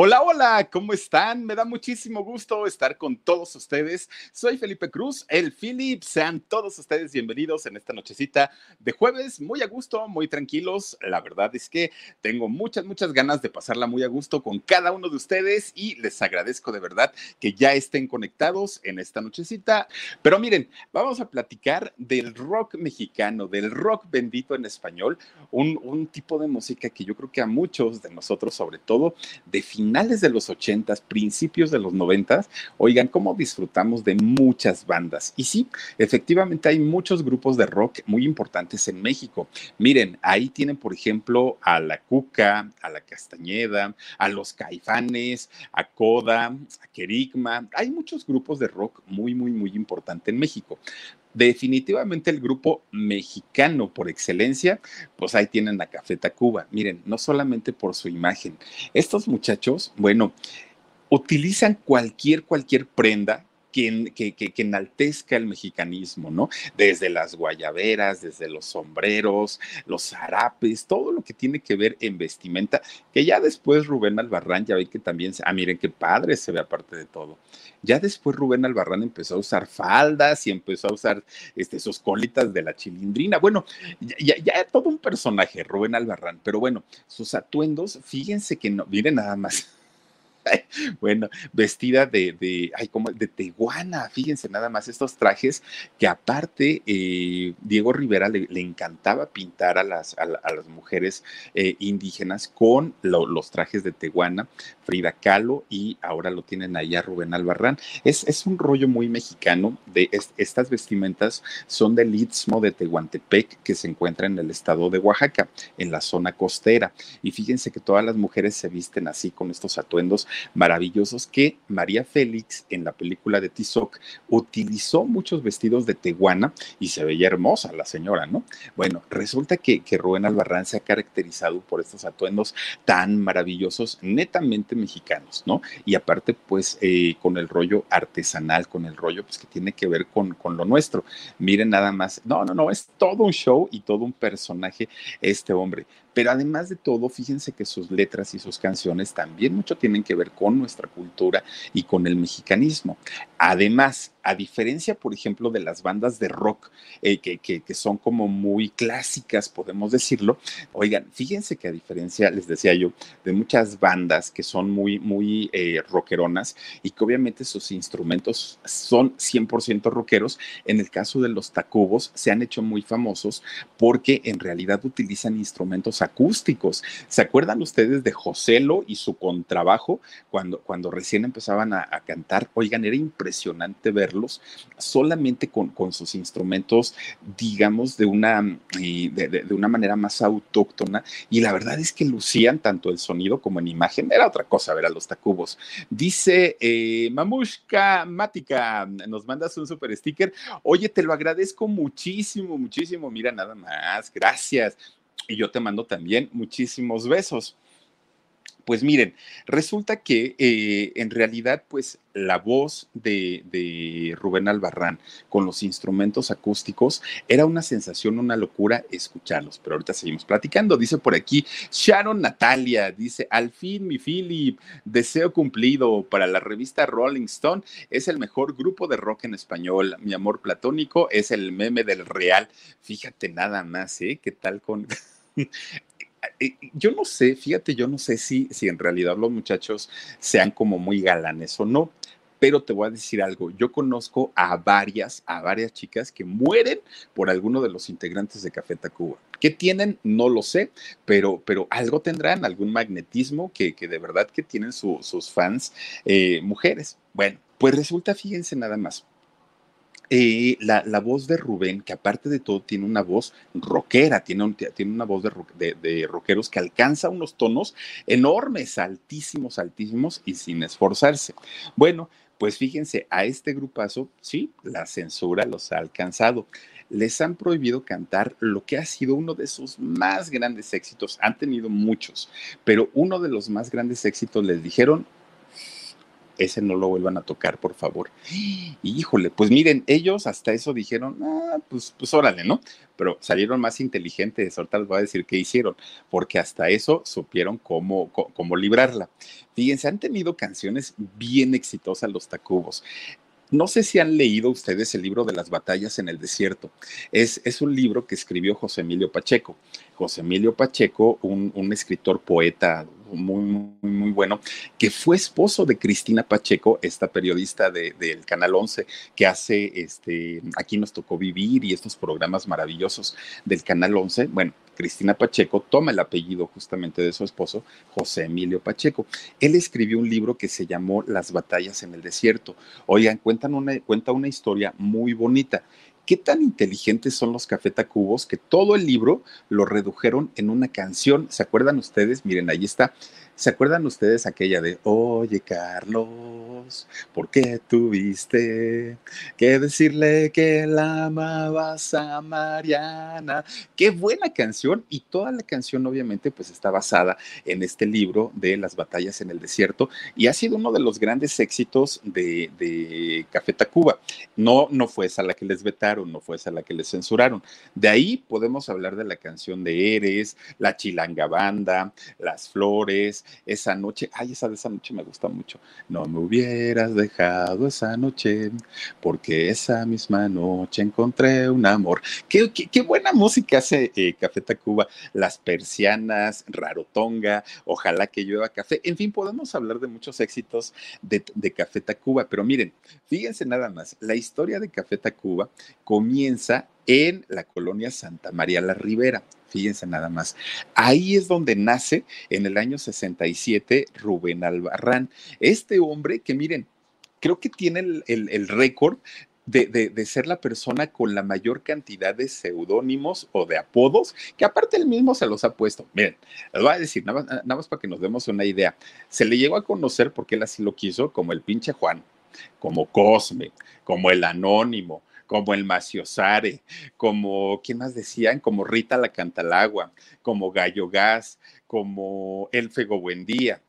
Hola, hola, ¿cómo están? Me da muchísimo gusto estar con todos ustedes. Soy Felipe Cruz, el Philip. Sean todos ustedes bienvenidos en esta nochecita de jueves, muy a gusto, muy tranquilos. La verdad es que tengo muchas, muchas ganas de pasarla muy a gusto con cada uno de ustedes y les agradezco de verdad que ya estén conectados en esta nochecita. Pero miren, vamos a platicar del rock mexicano, del rock bendito en español, un, tipo de música que yo creo que a muchos de nosotros, sobre todo, finales de los 80, principios de los 90, oigan, cómo disfrutamos de muchas bandas. Y sí, efectivamente hay muchos grupos de rock muy importantes en México. Miren, ahí tienen, por ejemplo, a La Cuca, a La Castañeda, a Los Caifanes, a Coda, a Kerigma. Hay muchos grupos de rock muy, muy, muy importantes en México definitivamente el grupo mexicano por excelencia, pues ahí tienen a Café Tacuba. Miren, no solamente por su imagen, estos muchachos, bueno, utilizan cualquier, cualquier prenda que, enaltezca el mexicanismo, ¿no? Desde las guayaberas, desde los sombreros, los zarapes, todo lo que tiene que ver en vestimenta, que ya después Rubén Albarrán, ya ve que también, ah, miren qué padre se ve aparte de todo. Ya después Rubén Albarrán empezó a usar faldas y empezó a usar este, sus colitas de la chilindrina. Bueno, ya, ya todo un personaje, Rubén Albarrán, pero bueno, sus atuendos, fíjense que no, miren nada más bueno, vestida de, de, ay, como de teguana, fíjense nada más estos trajes que aparte eh, Diego Rivera le, encantaba pintar a las, a, las mujeres eh, indígenas con los trajes de teguana, Frida Kahlo y ahora lo tienen ahí a Rubén Albarrán. Es, es un rollo muy mexicano de estas vestimentas son del Istmo de Tehuantepec que se encuentra en el estado de Oaxaca, en la zona costera. Y fíjense que todas las mujeres se visten así con estos atuendos maravillosos que María Félix en la película de Tizoc utilizó muchos vestidos de teguana y se veía hermosa la señora, ¿no? Bueno, resulta que, Rubén Albarrán se ha caracterizado por estos atuendos tan maravillosos, netamente mexicanos, ¿no? Y aparte, pues, eh, con el rollo artesanal, con el rollo, pues, que tiene que ver con, con lo nuestro. Miren nada más, no, no, no, es todo un show y todo un personaje este hombre. Pero además de todo, fíjense que sus letras y sus canciones también mucho tienen que ver con nuestra cultura y con el mexicanismo. Además, a diferencia, por ejemplo, de las bandas de rock eh, que, que, son como muy clásicas, podemos decirlo, oigan, fíjense que a diferencia, les decía yo, de muchas bandas que son muy, muy eh, rockeronas y que obviamente sus instrumentos son 100% rockeros, en el caso de los tacubos se han hecho muy famosos porque en realidad utilizan instrumentos acústicos. ¿Se acuerdan ustedes de Joselo y su contrabajo cuando, cuando recién empezaban a, a cantar? Oigan, era impresionante verlo solamente con, con sus instrumentos, digamos, de una, eh, de, una manera más autóctona. Y la verdad es que lucían tanto el sonido como en imagen. Era otra cosa ver a los tacubos. Dice eh, Mamushka Mática, nos mandas un super sticker. Oye, te lo agradezco muchísimo, muchísimo. Mira, nada más. Gracias. Y yo te mando también muchísimos besos. Pues miren, resulta que eh, en realidad, pues la voz de, Rubén Albarrán con los instrumentos acústicos era una sensación, una locura escucharlos. Pero ahorita seguimos platicando. Dice por aquí Sharon Natalia, dice, al fin mi Philip, deseo cumplido para la revista Rolling Stone. Es el mejor grupo de rock en español. Mi amor platónico es el meme del real. Fíjate nada más, ¿eh? ¿Qué tal con... eh, yo no sé, fíjate, yo no sé si, si en realidad los muchachos sean como muy galanes o no, pero te voy a decir algo, yo conozco a varias, a varias chicas que mueren por alguno de los integrantes de Café Tacuba. ¿Qué tienen? No lo sé, pero, pero algo tendrán, algún magnetismo que, que de verdad que tienen sus fans eh, mujeres. Bueno, pues resulta, fíjense nada más, eh, la, la, voz de Rubén, que aparte de todo tiene una voz rockera, tiene, tiene una voz de, de, rockeros que alcanza unos tonos enormes, altísimos, altísimos y sin esforzarse. Bueno, pues fíjense, a este grupazo, sí, la censura los ha alcanzado. Les han prohibido cantar lo que ha sido uno de sus más grandes éxitos. Han tenido muchos, pero uno de los más grandes éxitos les dijeron, ese no lo vuelvan a tocar, por favor. Híjole, pues miren, ellos hasta eso dijeron, ah, pues, pues órale, ¿no? Pero salieron más inteligentes, ahorita les voy a decir qué hicieron, porque hasta eso supieron cómo, cómo librarla. Fíjense, han tenido canciones bien exitosas los Tacubos. No sé si han leído ustedes el libro de las batallas en el desierto. Es, es un libro que escribió José Emilio Pacheco. José Emilio Pacheco, un, escritor poeta muy, muy, muy, bueno, que fue esposo de Cristina Pacheco, esta periodista del de, Canal 11, que hace este, Aquí nos tocó vivir y estos programas maravillosos del Canal 11. Bueno, Cristina Pacheco toma el apellido justamente de su esposo, José Emilio Pacheco. Él escribió un libro que se llamó Las batallas en el desierto. Oigan, cuentan una, cuenta una historia muy bonita. ¿Qué tan inteligentes son los cafetacubos que todo el libro lo redujeron en una canción? ¿Se acuerdan ustedes? Miren, ahí está. ¿Se acuerdan ustedes aquella de, oye Carlos, ¿por qué tuviste que decirle que la amabas a Mariana? Qué buena canción y toda la canción obviamente pues está basada en este libro de las batallas en el desierto y ha sido uno de los grandes éxitos de, de Café Tacuba. No, no fue esa la que les vetaron, no fue esa la que les censuraron. De ahí podemos hablar de la canción de Eres, la Chilanga Banda, Las Flores, esa noche, ay, esa de esa noche me gusta mucho. No me hubieras dejado esa noche, porque esa misma noche encontré un amor. Qué, qué, buena música hace eh, Café Tacuba, las persianas, Rarotonga, ojalá que llueva café. En fin, podemos hablar de muchos éxitos de, de Café Tacuba, pero miren, fíjense nada más, la historia de Café Tacuba comienza en la colonia Santa María la Ribera. Fíjense nada más. Ahí es donde nace en el año 67 Rubén Albarrán. Este hombre que miren, creo que tiene el, récord de, ser la persona con la mayor cantidad de seudónimos o de apodos, que aparte él mismo se los ha puesto. Miren, les voy a decir, nada más, nada más para que nos demos una idea. Se le llegó a conocer, porque él así lo quiso, como el pinche Juan, como Cosme, como el Anónimo, como el Maciosare, como, ¿quién más decían? Como Rita la Cantalagua, como Gallo Gas, como El Fego Buendía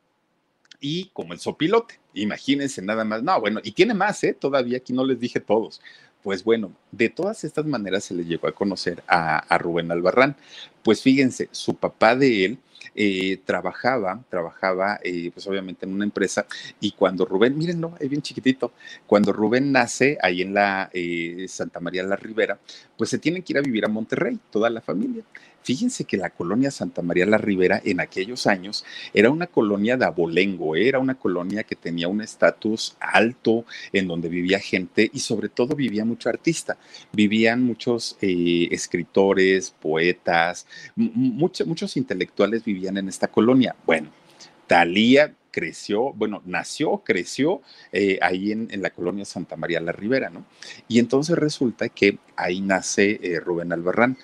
y como el Sopilote. Imagínense nada más. No, bueno, y tiene más, ¿eh? Todavía aquí no les dije todos. Pues bueno, de todas estas maneras se le llegó a conocer a, Rubén Albarrán. Pues fíjense, su papá de él eh, trabajaba, trabajaba eh, pues obviamente en una empresa y cuando Rubén, mírenlo, es bien chiquitito, cuando Rubén nace ahí en la eh, Santa María la Ribera, pues se tienen que ir a vivir a Monterrey, toda la familia. Fíjense que la colonia Santa María la Ribera en aquellos años era una colonia de abolengo, ¿eh? era una colonia que tenía un estatus alto en donde vivía gente y sobre todo vivía mucho artista. Vivían muchos eh, escritores, poetas, muchos, intelectuales vivían en esta colonia. Bueno, Talía creció, bueno, nació, creció eh, ahí en, la colonia Santa María la Ribera, ¿no? Y entonces resulta que ahí nace Rubén Albarrán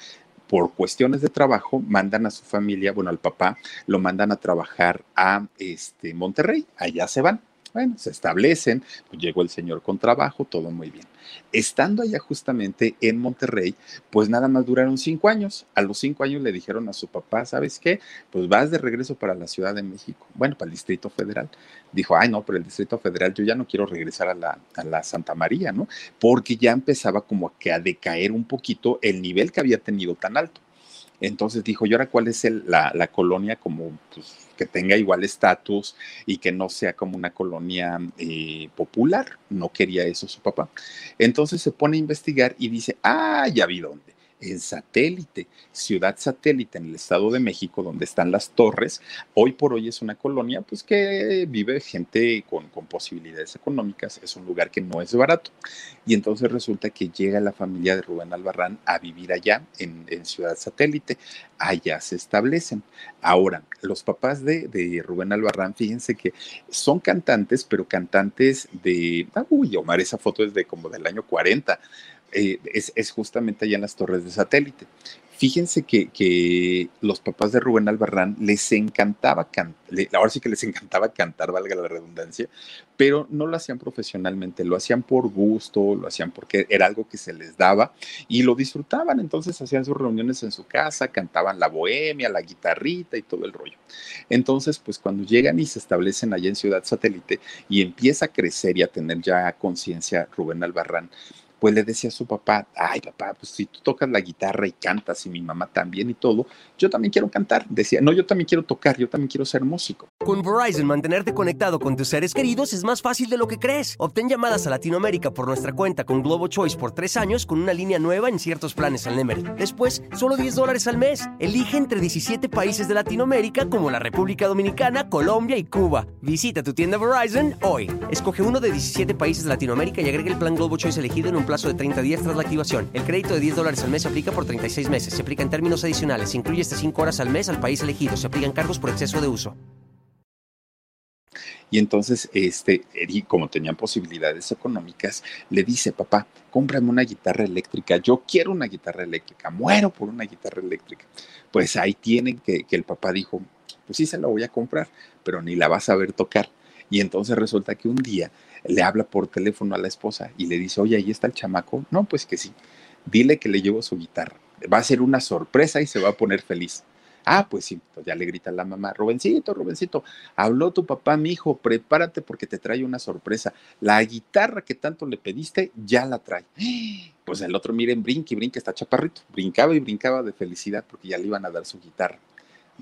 por cuestiones de trabajo, mandan a su familia, bueno, al papá, lo mandan a trabajar a este, Monterrey, allá se van. Bueno, se establecen, pues llegó el señor con trabajo, todo muy bien. Estando allá justamente en Monterrey, pues nada más duraron cinco años. A los cinco años le dijeron a su papá, ¿sabes qué? Pues vas de regreso para la Ciudad de México, bueno, para el Distrito Federal. Dijo, ay, no, pero el Distrito Federal yo ya no quiero regresar a la, a la Santa María, ¿no? Porque ya empezaba como que a decaer un poquito el nivel que había tenido tan alto. Entonces dijo, ¿y ahora cuál es la, la, colonia como pues, que tenga igual estatus y que no sea como una colonia eh, popular? No quería eso su papá. Entonces se pone a investigar y dice, ah, ya vi dónde. En satélite, ciudad satélite en el Estado de México, donde están las torres. Hoy por hoy es una colonia pues que vive gente con, posibilidades económicas, es un lugar que no es barato. Y entonces resulta que llega la familia de Rubén Albarrán a vivir allá en, en ciudad satélite, allá se establecen. Ahora, los papás de, de, Rubén Albarrán, fíjense que son cantantes, pero cantantes de, ah, uy, Omar, esa foto es de como del año 40, eh, es, es, justamente allá en las torres de satélite. Fíjense que, que los papás de Rubén Albarrán les encantaba cantar, ahora sí que les encantaba cantar, valga la redundancia, pero no lo hacían profesionalmente, lo hacían por gusto, lo hacían porque era algo que se les daba y lo disfrutaban, entonces hacían sus reuniones en su casa, cantaban la bohemia, la guitarrita y todo el rollo. Entonces, pues cuando llegan y se establecen allá en Ciudad Satélite y empieza a crecer y a tener ya conciencia Rubén Albarrán, pues le decía a su papá, ay papá, pues si tú tocas la guitarra y cantas y mi mamá también y todo, yo también quiero cantar. Decía, no, yo también quiero tocar, yo también quiero ser músico. Con Verizon, mantenerte conectado con tus seres queridos es más fácil de lo que crees. Obtén llamadas a Latinoamérica por nuestra cuenta con Globo Choice por tres años con una línea nueva en ciertos planes al Nemery. Después, solo 10 dólares al mes. Elige entre 17 países de Latinoamérica como la República Dominicana, Colombia y Cuba. Visita tu tienda Verizon hoy. Escoge uno de 17 países de Latinoamérica y agrega el plan Globo Choice elegido en un plazo de 30 días tras la activación. El crédito de 10 dólares al mes se aplica por 36 meses. Se aplica en términos adicionales. Incluye hasta 5 horas al mes al país elegido. Se aplican cargos por exceso de uso. Y entonces, este, como tenían posibilidades económicas, le dice, papá, cómprame una guitarra eléctrica. Yo quiero una guitarra eléctrica. Muero por una guitarra eléctrica. Pues ahí tienen que, que el papá dijo, pues sí se la voy a comprar, pero ni la vas a ver tocar. Y entonces resulta que un día le habla por teléfono a la esposa y le dice, oye, ahí está el chamaco. No, pues que sí. Dile que le llevo su guitarra. Va a ser una sorpresa y se va a poner feliz. Ah, pues sí, ya le grita la mamá, Rubencito, Rubencito, habló tu papá, mi hijo, prepárate porque te trae una sorpresa. La guitarra que tanto le pediste ya la trae. Pues el otro, miren, brinque y brinque, está chaparrito. Brincaba y brincaba de felicidad porque ya le iban a dar su guitarra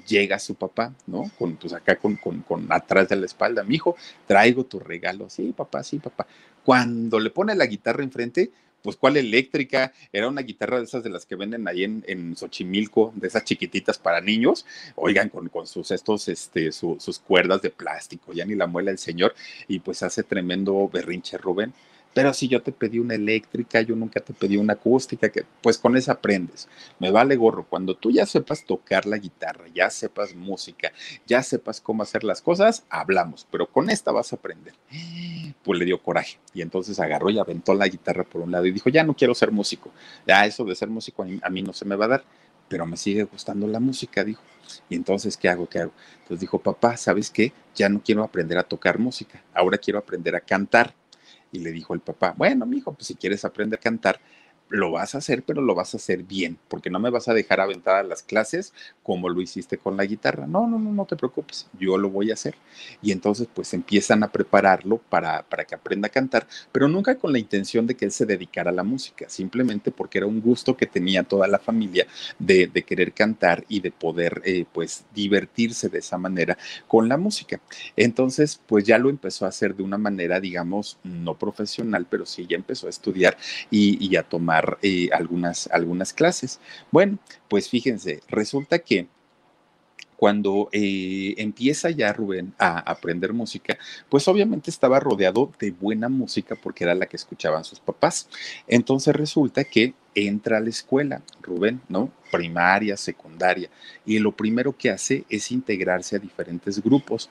llega su papá, ¿no? Con, pues acá con, con, con atrás de la espalda, mi hijo, traigo tu regalo. Sí, papá, sí, papá. Cuando le pone la guitarra enfrente, pues cuál eléctrica, era una guitarra de esas de las que venden ahí en, en Xochimilco, de esas chiquititas para niños, oigan, con, con sus estos, este, sus cuerdas de plástico, ya ni la muela el señor, y pues hace tremendo berrinche Rubén pero si yo te pedí una eléctrica, yo nunca te pedí una acústica, que pues con esa aprendes. Me vale gorro. Cuando tú ya sepas tocar la guitarra, ya sepas música, ya sepas cómo hacer las cosas, hablamos, pero con esta vas a aprender. Pues le dio coraje y entonces agarró y aventó la guitarra por un lado y dijo, ya no quiero ser músico. Ya eso de ser músico a mí, no se me va a dar, pero me sigue gustando la música, dijo. Y entonces, ¿qué hago? ¿Qué hago? Entonces dijo, papá, ¿sabes qué? Ya no quiero aprender a tocar música, ahora quiero aprender a cantar. Y le dijo el papá, bueno, mi hijo, pues si quieres aprender a cantar, lo vas a hacer, pero lo vas a hacer bien, porque no me vas a dejar aventar las clases como lo hiciste con la guitarra. No, no, no, no te preocupes, yo lo voy a hacer. Y entonces pues empiezan a prepararlo para, para que aprenda a cantar, pero nunca con la intención de que él se dedicara a la música, simplemente porque era un gusto que tenía toda la familia de, de querer cantar y de poder eh, pues divertirse de esa manera con la música. Entonces pues ya lo empezó a hacer de una manera, digamos, no profesional, pero sí ya empezó a estudiar y a tomar eh, algunas, algunas clases. Bueno, pues fíjense, resulta que cuando eh, empieza ya Rubén a aprender música, pues obviamente estaba rodeado de buena música porque era la que escuchaban sus papás. Entonces resulta que entra a la escuela, Rubén, ¿no? Primaria, secundaria, y lo primero que hace es integrarse a diferentes grupos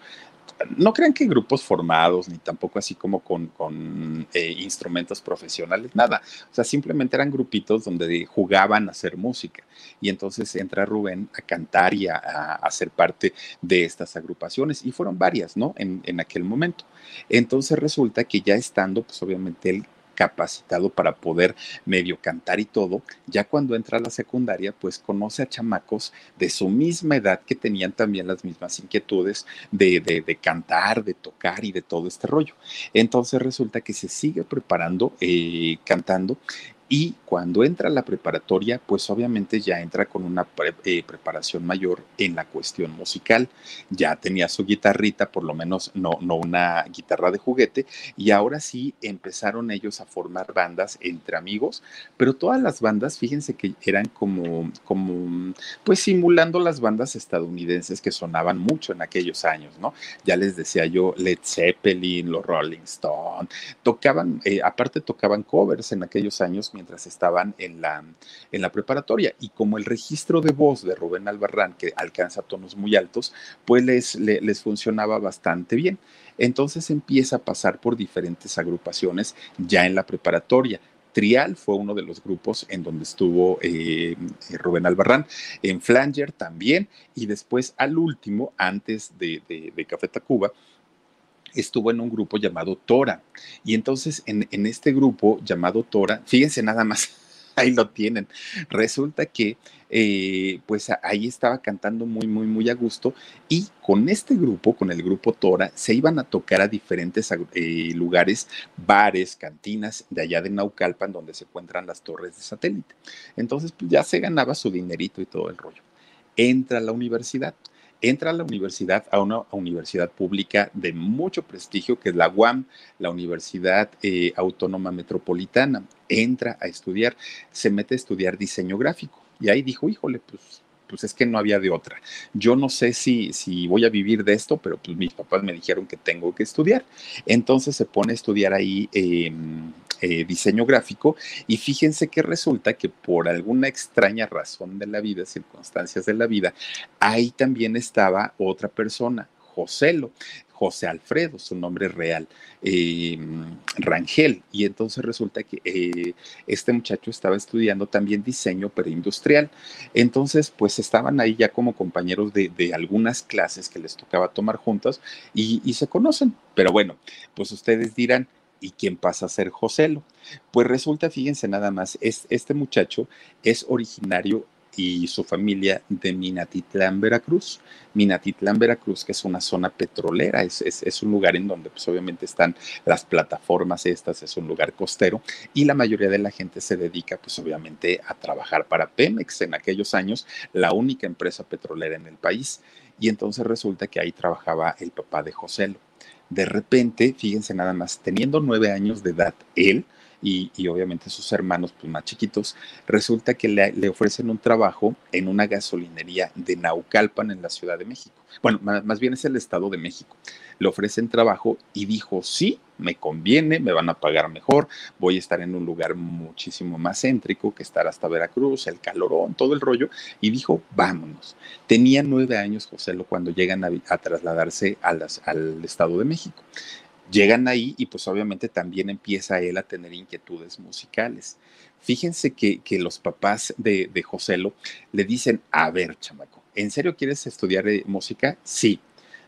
no crean que grupos formados, ni tampoco así como con, eh, instrumentos profesionales, nada. O sea, simplemente eran grupitos donde jugaban a hacer música. Y entonces entra Rubén a cantar y a, a, ser parte de estas agrupaciones. Y fueron varias, ¿no? En, en aquel momento. Entonces resulta que ya estando, pues obviamente él capacitado para poder medio cantar y todo, ya cuando entra a la secundaria, pues conoce a chamacos de su misma edad que tenían también las mismas inquietudes de, de, de cantar, de tocar y de todo este rollo. Entonces resulta que se sigue preparando, eh, cantando Y cuando entra la preparatoria, pues obviamente ya entra con una eh, preparación mayor en la cuestión musical. Ya tenía su guitarrita, por lo menos no, no una guitarra de juguete, y ahora sí empezaron ellos a formar bandas entre amigos, pero todas las bandas, fíjense que eran como, como pues simulando las bandas estadounidenses que sonaban mucho en aquellos años, ¿no? Ya les decía yo, Led Zeppelin, los Rolling Stone, tocaban, eh, aparte tocaban covers en aquellos años mientras estaban en la, en la preparatoria. Y como el registro de voz de Rubén Albarrán, que alcanza tonos muy altos, pues les, les, funcionaba bastante bien. Entonces empieza a pasar por diferentes agrupaciones ya en la preparatoria. Trial fue uno de los grupos en donde estuvo eh, Rubén Albarrán, en Flanger también, y después al último, antes de, de, de Café Tacuba, estuvo en un grupo llamado Tora. Y entonces en, este grupo llamado Tora, fíjense nada más, ahí lo tienen. Resulta que eh, pues ahí estaba cantando muy, muy, muy a gusto y con este grupo, con el grupo Tora, se iban a tocar a diferentes eh, lugares, bares, cantinas de allá de Naucalpan, donde se encuentran las torres de satélite. Entonces pues ya se ganaba su dinerito y todo el rollo. Entra a la universidad entra a la universidad, a una universidad pública de mucho prestigio, que es la UAM, la Universidad eh, Autónoma Metropolitana. Entra a estudiar, se mete a estudiar diseño gráfico. Y ahí dijo, híjole, pues pues es que no había de otra. Yo no sé si, si voy a vivir de esto, pero pues mis papás me dijeron que tengo que estudiar. Entonces se pone a estudiar ahí em, eh, diseño gráfico y fíjense que resulta que por alguna extraña razón de la vida, circunstancias de la vida, ahí también estaba otra persona, Joselo. José Alfredo, su nombre real, eh, Rangel. Y entonces resulta que eh, este muchacho estaba estudiando también diseño, pero industrial. Entonces, pues estaban ahí ya como compañeros de, algunas clases que les tocaba tomar juntos y, y se conocen. Pero bueno, pues ustedes dirán, ¿Y quién pasa a ser Joselo? Pues resulta, fíjense nada más, es, este muchacho es originario y su familia de Minatitlán, Veracruz. Minatitlán, Veracruz, que es una zona petrolera, es, es, un lugar en donde pues obviamente están las plataformas estas, es un lugar costero y la mayoría de la gente se dedica pues obviamente a trabajar para Pemex en aquellos años, la única empresa petrolera en el país. Y entonces resulta que ahí trabajaba el papá de Joselo. De repente, fíjense nada más, teniendo nueve años de edad, él, y, obviamente sus hermanos pues, más chiquitos, resulta que le, ofrecen un trabajo en una gasolinería de Naucalpan en la Ciudad de México. Bueno, más, bien es el Estado de México. Le ofrecen trabajo y dijo, sí, me conviene, me van a pagar mejor, voy a estar en un lugar muchísimo más céntrico que estar hasta Veracruz, el calorón, todo el rollo, y dijo, vámonos. Tenía nueve años José cuando llegan a, trasladarse al Estado de México. Llegan ahí y pues obviamente también empieza él a tener inquietudes musicales. Fíjense que, que los papás de, de Joselo le dicen, a ver, chamaco, ¿en serio quieres estudiar eh, música? Sí.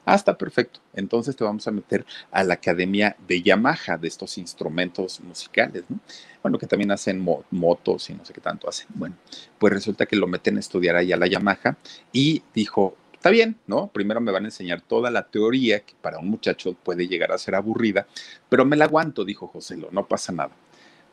Ah, está perfecto. Entonces te vamos a meter a la academia de Yamaha, de estos instrumentos musicales, ¿no? Bueno, que también hacen motos y no sé qué tanto hacen. Bueno, pues resulta que lo meten a estudiar ahí a la Yamaha y dijo, Está bien, ¿no? Primero me van a enseñar toda la teoría que para un muchacho puede llegar a ser aburrida, pero me la aguanto, dijo José, no pasa nada.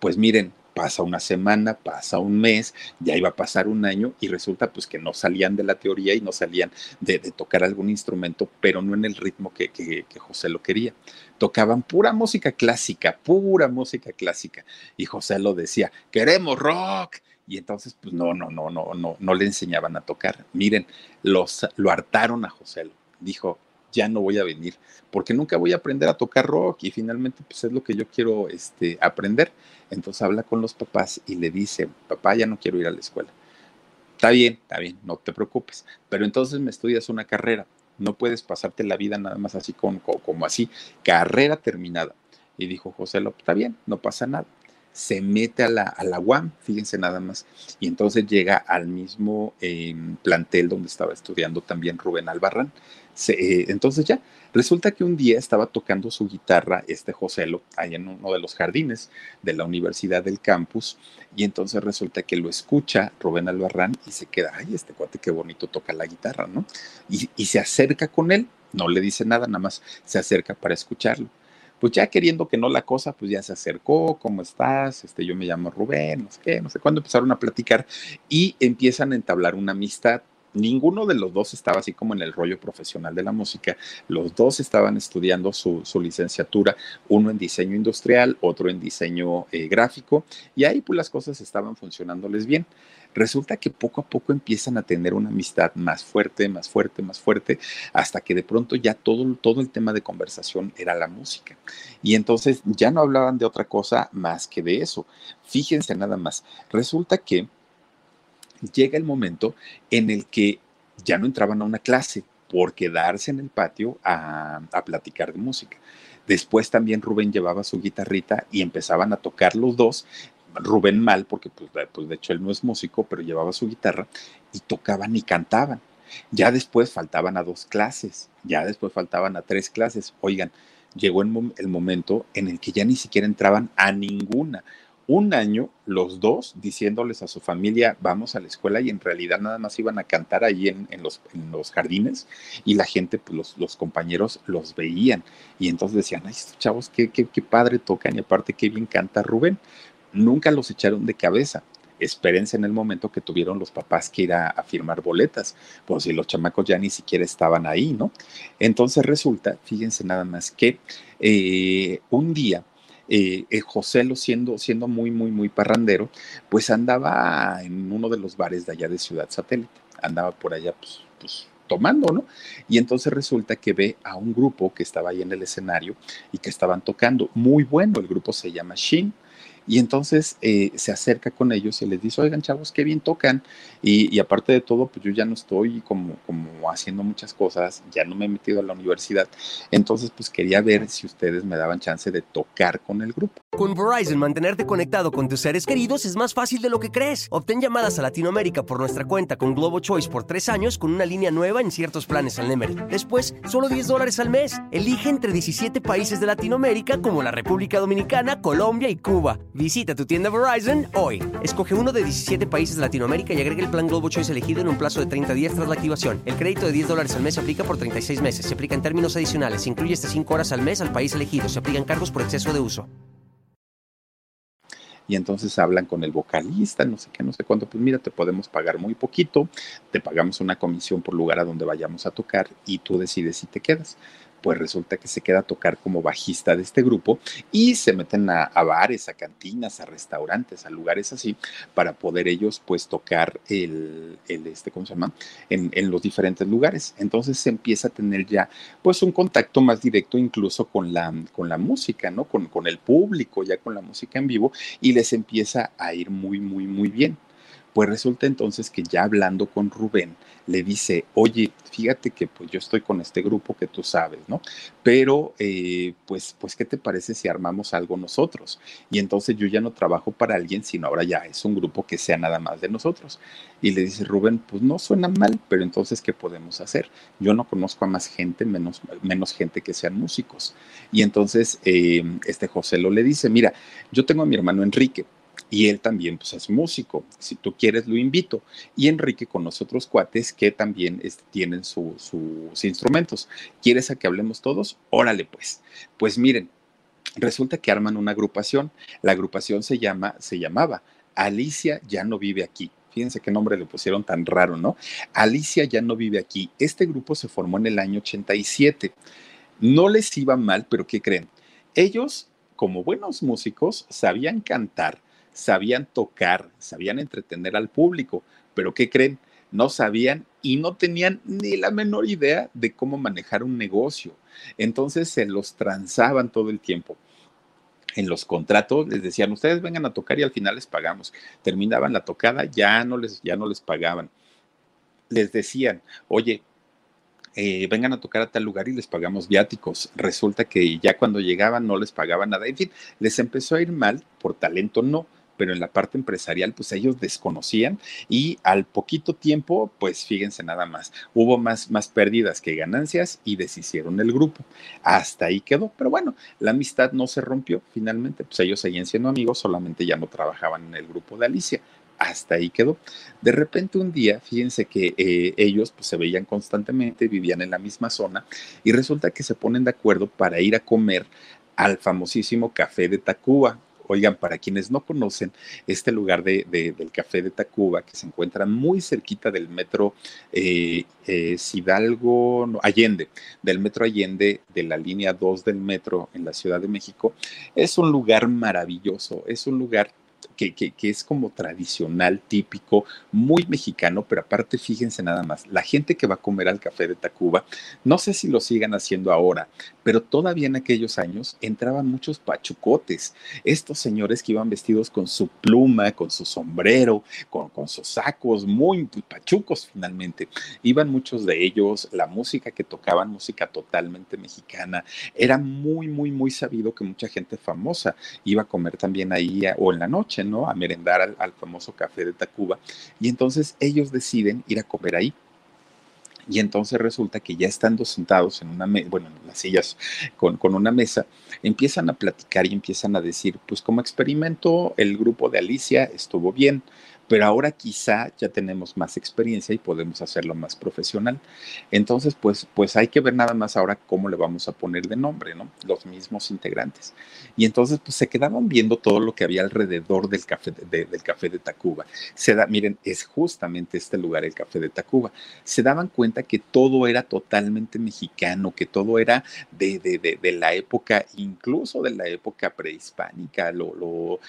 Pues miren, pasa una semana, pasa un mes, ya iba a pasar un año y resulta pues que no salían de la teoría y no salían de, tocar algún instrumento, pero no en el ritmo que, que, que, José lo quería. Tocaban pura música clásica, pura música clásica. Y José lo decía, queremos rock, y entonces pues no, no, no, no, no, no le enseñaban a tocar. Miren, los, lo hartaron a José. Dijo, ya no voy a venir, porque nunca voy a aprender a tocar rock y finalmente pues es lo que yo quiero este, aprender. Entonces habla con los papás y le dice, papá, ya no quiero ir a la escuela. Está bien, está bien, no te preocupes, pero entonces me estudias una carrera. No puedes pasarte la vida nada más así como, como así, carrera terminada. Y dijo José, está bien, no pasa nada se mete a la, a la UAM, fíjense nada más, y entonces llega al mismo em, plantel donde estaba estudiando también Rubén Albarrán. Eh, entonces ya, resulta que un día estaba tocando su guitarra este Joselo ahí en uno de los jardines de la Universidad del Campus, y entonces resulta que lo escucha Rubén Albarrán y se queda, ay, este cuate qué bonito toca la guitarra, ¿no? Y, y se acerca con él, no le dice nada, nada más se acerca para escucharlo pues ya queriendo que no la cosa, pues ya se acercó, ¿cómo estás? Este, yo me llamo Rubén, no sé qué, no sé cuándo empezaron a platicar y empiezan a entablar una amistad ninguno de los dos estaba así como en el rollo profesional de la música. Los dos estaban estudiando su, licenciatura, uno en diseño industrial, otro en diseño eh, gráfico, y ahí pues las cosas estaban funcionándoles bien. Resulta que poco a poco empiezan a tener una amistad más fuerte, más fuerte, más fuerte, hasta que de pronto ya todo, todo el tema de conversación era la música. Y entonces ya no hablaban de otra cosa más que de eso. Fíjense nada más. Resulta que llega el momento en el que ya no entraban a una clase por quedarse en el patio a, platicar de música. Después también Rubén llevaba su guitarrita y empezaban a tocar los dos. Rubén mal, porque pues, pues, de hecho él no es músico, pero llevaba su guitarra y tocaban y cantaban. Ya después faltaban a dos clases, ya después faltaban a tres clases. Oigan, llegó el momento en el que ya ni siquiera entraban a ninguna un año los dos diciéndoles a su familia vamos a la escuela y en realidad nada más iban a cantar ahí en, los, los, jardines y la gente, pues los, los, compañeros los veían y entonces decían, ay, estos chavos, qué, qué, qué padre tocan y aparte qué bien canta Rubén. Nunca los echaron de cabeza espérense en el momento que tuvieron los papás que ir a, firmar boletas, pues si los chamacos ya ni siquiera estaban ahí, ¿no? Entonces resulta, fíjense nada más que eh, un día eh, eh, José, lo siendo, siendo muy, muy, muy parrandero, pues andaba en uno de los bares de allá de Ciudad Satélite, andaba por allá, pues, pues tomando, ¿no? Y entonces resulta que ve a un grupo que estaba ahí en el escenario y que estaban tocando. Muy bueno, el grupo se llama Shin. Y entonces eh, se acerca con ellos y les dice, oigan chavos, qué bien tocan. Y, aparte de todo, pues yo ya no estoy como, como haciendo muchas cosas, ya no me he metido a la universidad. Entonces, pues quería ver si ustedes me daban chance de tocar con el grupo. Con Verizon, mantenerte conectado con tus seres queridos es más fácil de lo que crees. Obtén llamadas a Latinoamérica por nuestra cuenta con Globo Choice por tres años con una línea nueva en ciertos planes al Nemery. Después, solo 10 dólares al mes. Elige entre 17 países de Latinoamérica como la República Dominicana, Colombia y Cuba. Visita tu tienda Verizon hoy. Escoge uno de 17 países de Latinoamérica y agrega el plan Globo Choice elegido en un plazo de 30 días tras la activación. El crédito de 10 dólares al mes se aplica por 36 meses. Se aplica en términos adicionales. Se incluye hasta 5 horas al mes al país elegido. Se aplican cargos por exceso de uso y entonces hablan con el vocalista, no sé qué, no sé cuánto, pues mira, te podemos pagar muy poquito, te pagamos una comisión por lugar a donde vayamos a tocar y tú decides si te quedas pues resulta que se queda a tocar como bajista de este grupo y se meten a, bares, a cantinas, a restaurantes, a lugares así, para poder ellos pues tocar el, este, ¿cómo se llama? En, los diferentes lugares. Entonces se empieza a tener ya pues un contacto más directo incluso con la, con la música, ¿no? Con, con el público, ya con la música en vivo y les empieza a ir muy, muy, muy bien. Pues resulta entonces que ya hablando con Rubén, le dice, oye, fíjate que pues yo estoy con este grupo que tú sabes, ¿no? Pero eh, pues, pues, ¿qué te parece si armamos algo nosotros? Y entonces yo ya no trabajo para alguien, sino ahora ya es un grupo que sea nada más de nosotros. Y le dice Rubén, pues no suena mal, pero entonces, ¿qué podemos hacer? Yo no conozco a más gente, menos, menos gente que sean músicos. Y entonces eh, este José lo le dice, mira, yo tengo a mi hermano Enrique, y él también pues, es músico. Si tú quieres, lo invito. Y Enrique con los otros cuates que también este, tienen sus instrumentos. ¿Quieres a que hablemos todos? Órale, pues. Pues miren, resulta que arman una agrupación. La agrupación se, llama, se llamaba Alicia ya no vive aquí. Fíjense qué nombre le pusieron tan raro, ¿no? Alicia ya no vive aquí. Este grupo se formó en el año 87. No les iba mal, pero ¿qué creen? Ellos, como buenos músicos, sabían cantar sabían tocar, sabían entretener al público, pero ¿qué creen? No sabían y no tenían ni la menor idea de cómo manejar un negocio. Entonces se los transaban todo el tiempo. En los contratos les decían, ustedes vengan a tocar y al final les pagamos. Terminaban la tocada, ya no les, ya no les pagaban. Les decían, oye, eh, vengan a tocar a tal lugar y les pagamos viáticos. Resulta que ya cuando llegaban no les pagaban nada. En fin, les empezó a ir mal, por talento no pero en la parte empresarial, pues ellos desconocían y al poquito tiempo, pues fíjense nada más, hubo más, más pérdidas que ganancias y deshicieron el grupo. Hasta ahí quedó, pero bueno, la amistad no se rompió finalmente, pues ellos seguían siendo amigos, solamente ya no trabajaban en el grupo de Alicia hasta ahí quedó. De repente un día, fíjense que eh, ellos pues, se veían constantemente, vivían en la misma zona y resulta que se ponen de acuerdo para ir a comer al famosísimo Café de Tacuba. Oigan, para quienes no conocen este lugar de, del Café de Tacuba, que se encuentra muy cerquita del metro eh, eh Allende, del metro Allende, de la línea 2 del metro en la Ciudad de México, es un lugar maravilloso, es un lugar que, es como tradicional, típico, muy mexicano, pero aparte fíjense nada más, la gente que va a comer al café de Tacuba, no sé si lo sigan haciendo ahora, pero todavía en aquellos años entraban muchos pachucotes, estos señores que iban vestidos con su pluma, con su sombrero, con, con sus sacos, muy pachucos finalmente. Iban muchos de ellos, la música que tocaban, música totalmente mexicana, era muy, muy, muy sabido que mucha gente famosa iba a comer también ahí o en la noche, ¿no? A merendar al, famoso café de Tacuba. Y entonces ellos deciden ir a comer ahí. Y entonces resulta que ya estando sentados en una mesa, bueno, en las sillas con, con, una mesa, empiezan a platicar y empiezan a decir, pues como experimento, el grupo de Alicia estuvo bien, pero ahora quizá ya tenemos más experiencia y podemos hacerlo más profesional. Entonces, pues, pues hay que ver nada más ahora cómo le vamos a poner de nombre, ¿no? Los mismos integrantes. Y entonces, pues se quedaban viendo todo lo que había alrededor del café de, del café de Tacuba. Se da, miren, es justamente este lugar, el café de Tacuba. Se daban cuenta que todo era totalmente mexicano, que todo era de, de, de la época, incluso de la época prehispánica, lo, lo,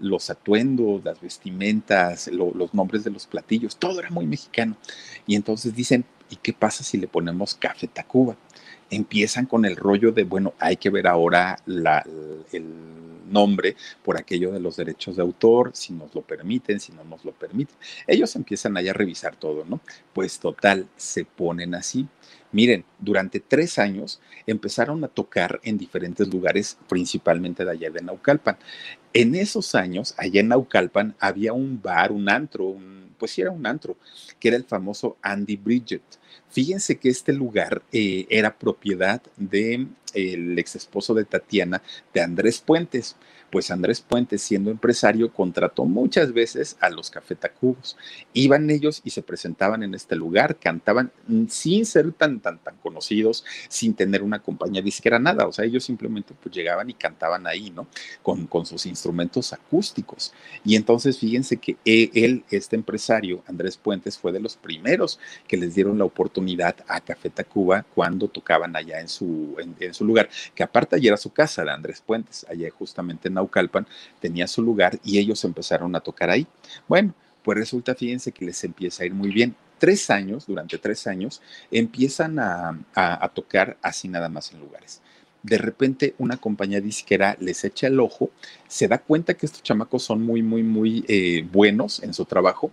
los atuendos, las vestimentas, los nombres de los platillos, todo era muy mexicano. Y entonces dicen, ¿y qué pasa si le ponemos Café Tacuba? Empiezan con el rollo de, bueno, hay que ver ahora la, el nombre por aquello de los derechos de autor, si nos lo permiten, si no nos lo permiten. Ellos empiezan allá a revisar todo, ¿no? Pues total, se ponen así. Miren, durante tres años empezaron a tocar en diferentes lugares, principalmente de allá de Naucalpan. En esos años, allá en Naucalpan, había un bar, un antro, pues sí era un antro, que era el famoso Andy Bridget. Fíjense que este lugar eh, era propiedad del de, ex esposo de Tatiana, de Andrés Puentes pues Andrés Puente, siendo empresario, contrató muchas veces a los cafetacubos. Iban ellos y se presentaban en este lugar, cantaban sin ser tan, tan, tan conocidos, sin tener una compañía disquera, nada. O sea, ellos simplemente pues llegaban y cantaban ahí, ¿no? Con, con sus instrumentos acústicos. Y entonces fíjense que e, él, este empresario, Andrés Puentes, fue de los primeros que les dieron la oportunidad a Café Tacuba cuando tocaban allá en su, en, su lugar, que aparte allí era su casa de Andrés Puentes, allá justamente en Naucalpan, tenía su lugar y ellos empezaron a tocar ahí. Bueno, pues resulta, fíjense que les empieza a ir muy bien. Tres años, durante tres años, empiezan a, tocar así nada más en lugares de repente una compañía disquera les echa el ojo, se da cuenta que estos chamacos son muy, muy, muy eh, buenos en su trabajo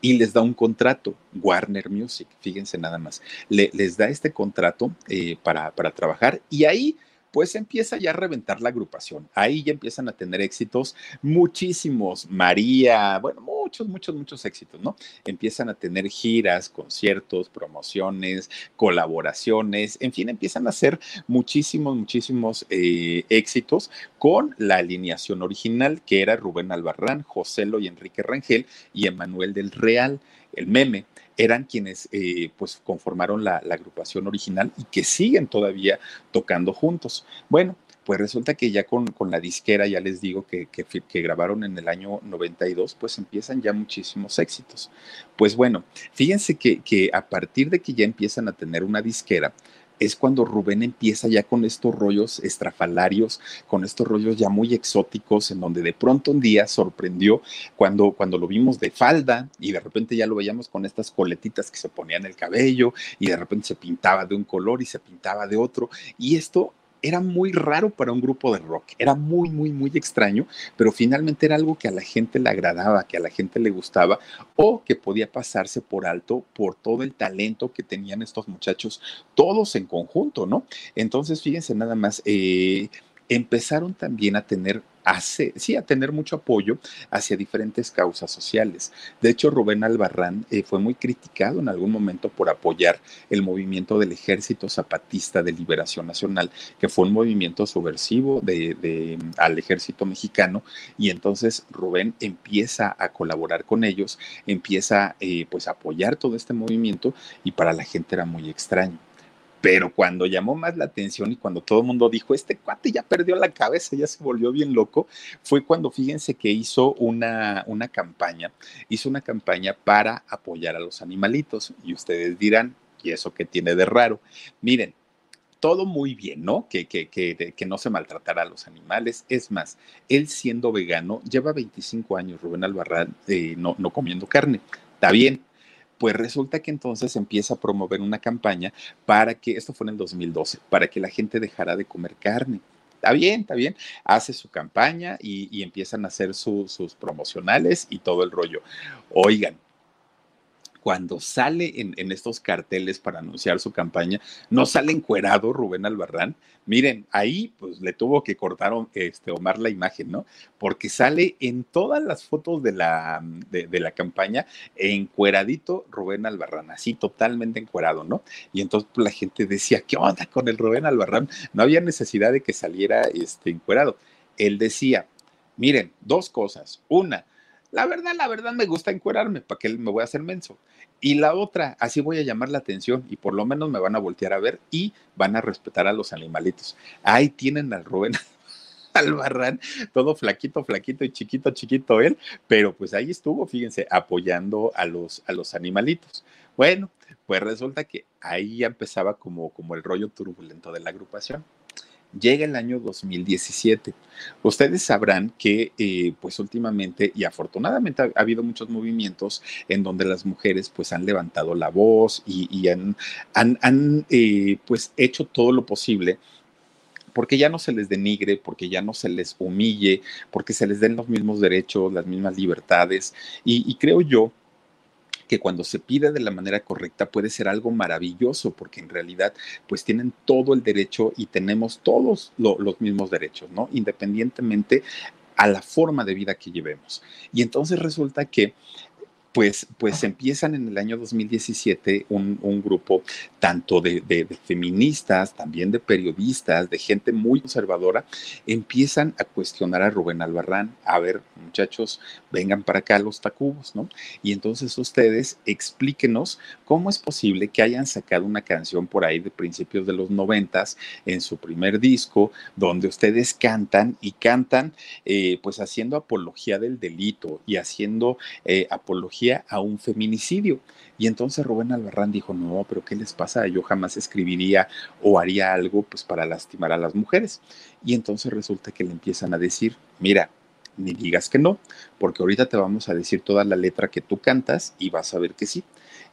y les da un contrato, Warner Music, fíjense nada más, les da este contrato eh, para, para trabajar y ahí pues empieza ya a reventar la agrupación. Ahí ya empiezan a tener éxitos muchísimos. María, bueno, muchos, muchos, muchos éxitos, ¿no? Empiezan a tener giras, conciertos, promociones, colaboraciones, en fin, empiezan a hacer muchísimos, muchísimos eh, éxitos con la alineación original que era Rubén Albarrán, Joselo y Enrique Rangel y Emanuel del Real, el meme eran quienes eh, pues conformaron la, agrupación original y que siguen todavía tocando juntos. Bueno, pues resulta que ya con, la disquera, ya les digo que, que, grabaron en el año 92, pues empiezan ya muchísimos éxitos. Pues bueno, fíjense que, que a partir de que ya empiezan a tener una disquera, es cuando Rubén empieza ya con estos rollos estrafalarios, con estos rollos ya muy exóticos, en donde de pronto un día sorprendió cuando, cuando lo vimos de falda y de repente ya lo veíamos con estas coletitas que se ponían en el cabello y de repente se pintaba de un color y se pintaba de otro. Y esto era muy raro para un grupo de rock, era muy, muy, muy extraño, pero finalmente era algo que a la gente le agradaba, que a la gente le gustaba o que podía pasarse por alto por todo el talento que tenían estos muchachos, todos en conjunto, ¿no? Entonces, fíjense nada más, eh, empezaron también a tener hace, sí, a tener mucho apoyo hacia diferentes causas sociales. De hecho, Rubén Albarrán eh, fue muy criticado en algún momento por apoyar el movimiento del Ejército Zapatista de Liberación Nacional, que fue un movimiento subversivo de, al ejército mexicano, y entonces Rubén empieza a colaborar con ellos, empieza eh, pues a apoyar todo este movimiento, y para la gente era muy extraño. Pero cuando llamó más la atención y cuando todo el mundo dijo, este cuate ya perdió la cabeza, ya se volvió bien loco, fue cuando fíjense que hizo una, una campaña, hizo una campaña para apoyar a los animalitos. Y ustedes dirán, ¿y eso qué tiene de raro? Miren, todo muy bien, ¿no? Que, que, que, que, no se maltratara a los animales. Es más, él siendo vegano, lleva 25 años, Rubén Albarrán, eh, no, no comiendo carne. Está bien, pues resulta que entonces empieza a promover una campaña para que, esto fue en el 2012, para que la gente dejara de comer carne. Está bien, está bien. Hace su campaña y, empiezan a hacer sus promocionales y todo el rollo. Oigan, cuando sale en, estos carteles para anunciar su campaña, no sale encuerado Rubén Albarrán. Miren, ahí pues le tuvo que cortar este, Omar la imagen, ¿no? Porque sale en todas las fotos de la, de, la campaña encueradito Rubén Albarrán, así totalmente encuerado, ¿no? Y entonces pues, la gente decía, ¿qué onda con el Rubén Albarrán? No había necesidad de que saliera este, encuerado. Él decía, miren, dos cosas. Una, la verdad, la verdad me gusta encuerarme, ¿para qué me voy a hacer menso? Y la otra, así voy a llamar la atención y por lo menos me van a voltear a ver y van a respetar a los animalitos. Ahí tienen al Rubén Albarrán, todo flaquito, flaquito y chiquito, chiquito él, pero pues ahí estuvo, fíjense, apoyando a los, a los animalitos. Bueno, pues resulta que ahí ya empezaba como, como el rollo turbulento de la agrupación llega el año 2017. Ustedes sabrán que, eh, pues últimamente y afortunadamente ha, habido muchos movimientos en donde las mujeres pues han levantado la voz y, han, han, eh, pues hecho todo lo posible porque ya no se les denigre, porque ya no se les humille, porque se les den los mismos derechos, las mismas libertades. y creo yo que cuando se pide de la manera correcta puede ser algo maravilloso, porque en realidad pues tienen todo el derecho y tenemos todos los mismos derechos, ¿no? Independientemente a la forma de vida que llevemos. Y entonces resulta que pues, pues empiezan en el año 2017 un, un grupo tanto de, de, feministas, también de periodistas, de gente muy conservadora, empiezan a cuestionar a Rubén Albarrán, a ver, muchachos, vengan para acá los tacubos, ¿no? Y entonces ustedes explíquenos cómo es posible que hayan sacado una canción por ahí de principios de los noventas en su primer disco, donde ustedes cantan y cantan, eh, pues haciendo apología del delito y haciendo eh, apología a un feminicidio. Y entonces Rubén Albarrán dijo, no, pero ¿qué les pasa? Yo jamás escribiría o haría algo pues para lastimar a las mujeres. Y entonces resulta que le empiezan a decir, mira, ni digas que no, porque ahorita te vamos a decir toda la letra que tú cantas y vas a ver que sí.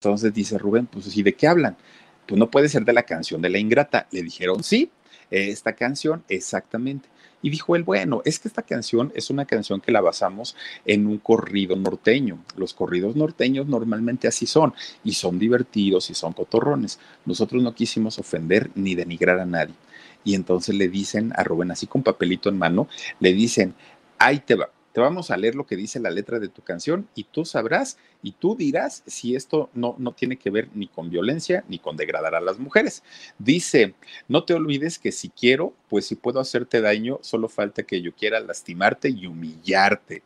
Entonces dice Rubén, pues ¿y de qué hablan? Pues no puede ser de la canción de la ingrata. Le dijeron, sí, esta canción, exactamente. Y dijo él, bueno, es que esta canción es una canción que la basamos en un corrido norteño. Los corridos norteños normalmente así son, y son divertidos y son cotorrones. Nosotros no quisimos ofender ni denigrar a nadie. Y entonces le dicen a Rubén, así con papelito en mano, le dicen, ahí te va, te vamos a leer lo que dice la letra de tu canción y tú sabrás y tú dirás si esto no, no tiene que ver ni con violencia ni con degradar a las mujeres. Dice, no te olvides que si quiero, pues si puedo hacerte daño, solo falta que yo quiera lastimarte y humillarte.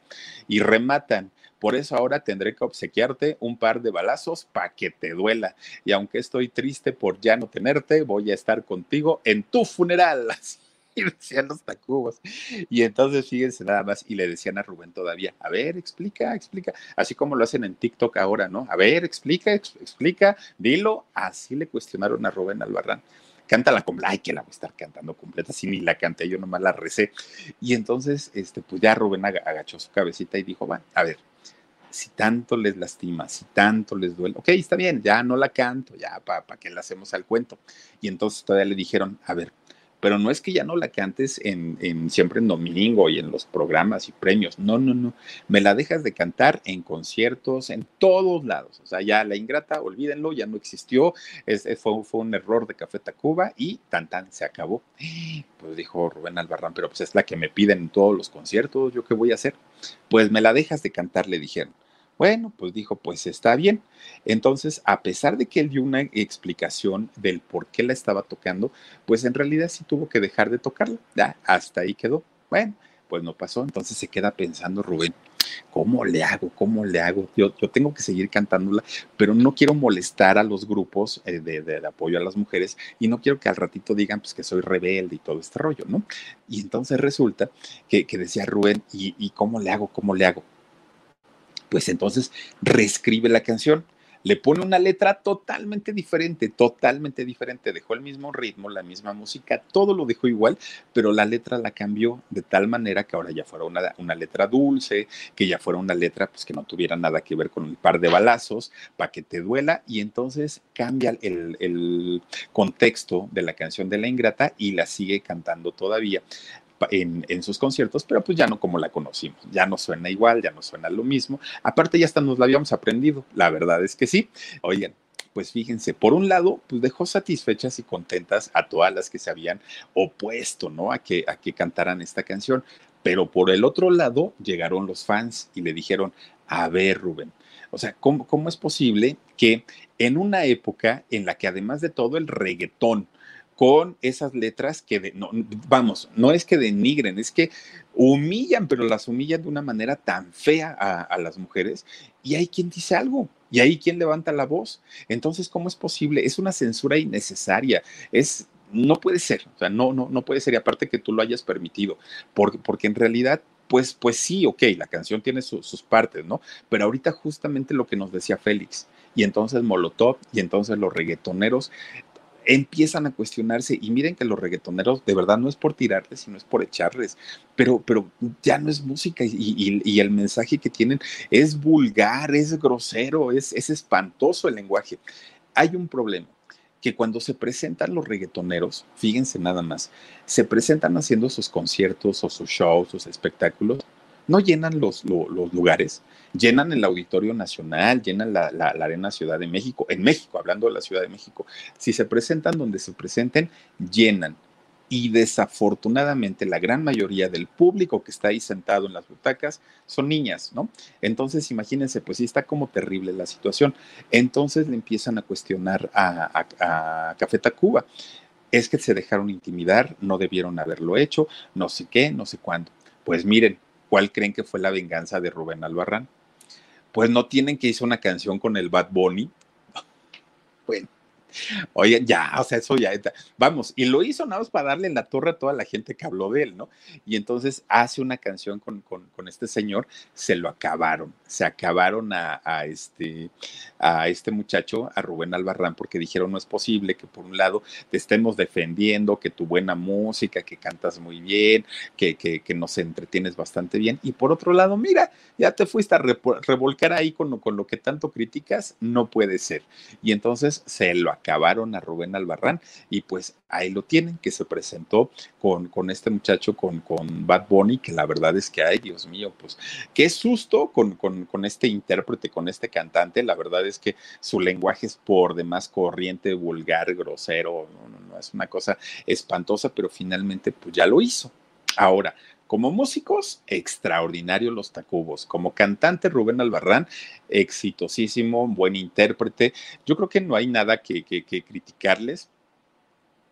Y rematan. Por eso ahora tendré que obsequiarte un par de balazos para que te duela. Y aunque estoy triste por ya no tenerte, voy a estar contigo en tu funeral. y decían los tacubos. Y entonces fíjense nada más, y le decían a Rubén todavía, a ver, explica, explica, así como lo hacen en TikTok ahora, ¿no? A ver, explica, explica, dilo. Así le cuestionaron a Rubén Albarrán. Cántala como, ay, que la voy a estar cantando completa, así ni la canté, yo nomás la recé. Y entonces, este, pues ya Rubén agachó su cabecita y dijo, va, a ver, si tanto les lastima, si tanto les duele, ok, está bien, ya no la canto, ya para pa que la hacemos al cuento. Y entonces todavía le dijeron, a ver, pero no es que ya no la cantes en, en, siempre en domingo y en los programas y premios, no, no, no, me la dejas de cantar en conciertos, en todos lados, o sea, ya la ingrata, olvídenlo, ya no existió, fue, fue, un error de Café Tacuba y tan tan se acabó. Pues dijo Rubén Albarrán, pero pues es la que me piden en todos los conciertos, ¿yo qué voy a hacer? Pues me la dejas de cantar, le dijeron. Bueno, pues dijo, pues está bien. Entonces, a pesar de que él dio una explicación del por qué la estaba tocando, pues en realidad sí tuvo que dejar de tocarla. Ya, hasta ahí quedó. Bueno, pues no pasó. Entonces se queda pensando Rubén, ¿cómo le hago? ¿Cómo le hago? Yo, yo tengo que seguir cantándola, pero no quiero molestar a los grupos eh, de, apoyo a las mujeres y no quiero que al ratito digan pues, que soy rebelde y todo este rollo, ¿no? Y entonces resulta que, decía Rubén, ¿y, ¿y cómo le hago? ¿Cómo le hago? Pues entonces reescribe la canción. Le pone una letra totalmente diferente, totalmente diferente. Dejó el mismo ritmo, la misma música, todo lo dejó igual, pero la letra la cambió de tal manera que ahora ya fuera una, una letra dulce, que ya fuera una letra pues que no tuviera nada que ver con un par de balazos, para que te duela, y entonces cambia el, el contexto de la canción de la ingrata y la sigue cantando todavía en, sus conciertos, pero pues ya no como la conocimos, ya no suena igual, ya no suena lo mismo. Aparte ya hasta nos la habíamos aprendido, la verdad es que sí. Oigan, pues fíjense, por un lado, pues dejó satisfechas y contentas a todas las que se habían opuesto, ¿no? A que, a que cantaran esta canción. Pero por el otro lado, llegaron los fans y le dijeron, a ver, Rubén, o sea, ¿cómo, cómo es posible que en una época en la que además de todo el reggaetón, con esas letras que, no, vamos, no es que denigren, es que humillan, pero las humillan de una manera tan fea a, las mujeres y hay quien dice algo. Y hay quien levanta la voz. Entonces, ¿cómo es posible? Es una censura innecesaria. Es no puede ser, o sea, no, no, no puede ser, y aparte que tú lo hayas permitido, porque, porque en realidad, pues, pues sí, ok, la canción tiene sus partes, ¿no? Pero ahorita justamente lo que nos decía Félix, y entonces Molotov, y entonces los reggaetoneros, empiezan a cuestionarse y miren que los reggaetoneros de verdad no es por tirarles, sino es por echarles, pero, pero ya no es música y, el mensaje que tienen es vulgar, es grosero, es, es espantoso el lenguaje. Hay un problema que cuando se presentan los reggaetoneros, fíjense nada más, se presentan haciendo sus conciertos o sus shows, sus espectáculos, no llenan los, lugares, llenan el Auditorio Nacional, llenan la, la, Arena Ciudad de México, en México, hablando de la Ciudad de México, si se presentan donde se presenten, llenan. Y desafortunadamente la gran mayoría del público que está ahí sentado en las butacas son niñas, ¿no? Entonces, imagínense, pues sí está como terrible la situación. Entonces le empiezan a cuestionar a, a, a Café Tacuba. Es que se dejaron intimidar, no debieron haberlo hecho, no sé qué, no sé cuándo. Pues miren, ¿Cuál creen que fue la venganza de Rubén Albarrán? Pues no tienen que hizo una canción con el Bad Bunny. Oye, ya, o sea, eso ya. Vamos, y lo hizo nada más para darle la torre a toda la gente que habló de él, ¿no? Y entonces hace una canción con, este señor, se lo acabaron, se acabaron a, este, a este muchacho, a Rubén Albarrán, porque dijeron, no es posible que por un lado te estemos defendiendo, que tu buena música, que cantas muy bien, que, que, que nos entretienes bastante bien, y por otro lado, mira, ya te fuiste a revolcar ahí con, con lo que tanto criticas, no puede ser. Y entonces se lo acabaron a Rubén Albarrán y pues ahí lo tienen, que se presentó con, con este muchacho, con, con Bad Bunny, que la verdad es que, ay Dios mío, pues qué susto con, con, con este intérprete, con este cantante, la verdad es que su lenguaje es por demás corriente, vulgar, grosero, no, no, no, es una cosa espantosa, pero finalmente pues ya lo hizo. Ahora, como músicos, extraordinarios los Tacubos. Como cantante, Rubén Albarrán, exitosísimo, buen intérprete. Yo creo que no hay nada que, que criticarles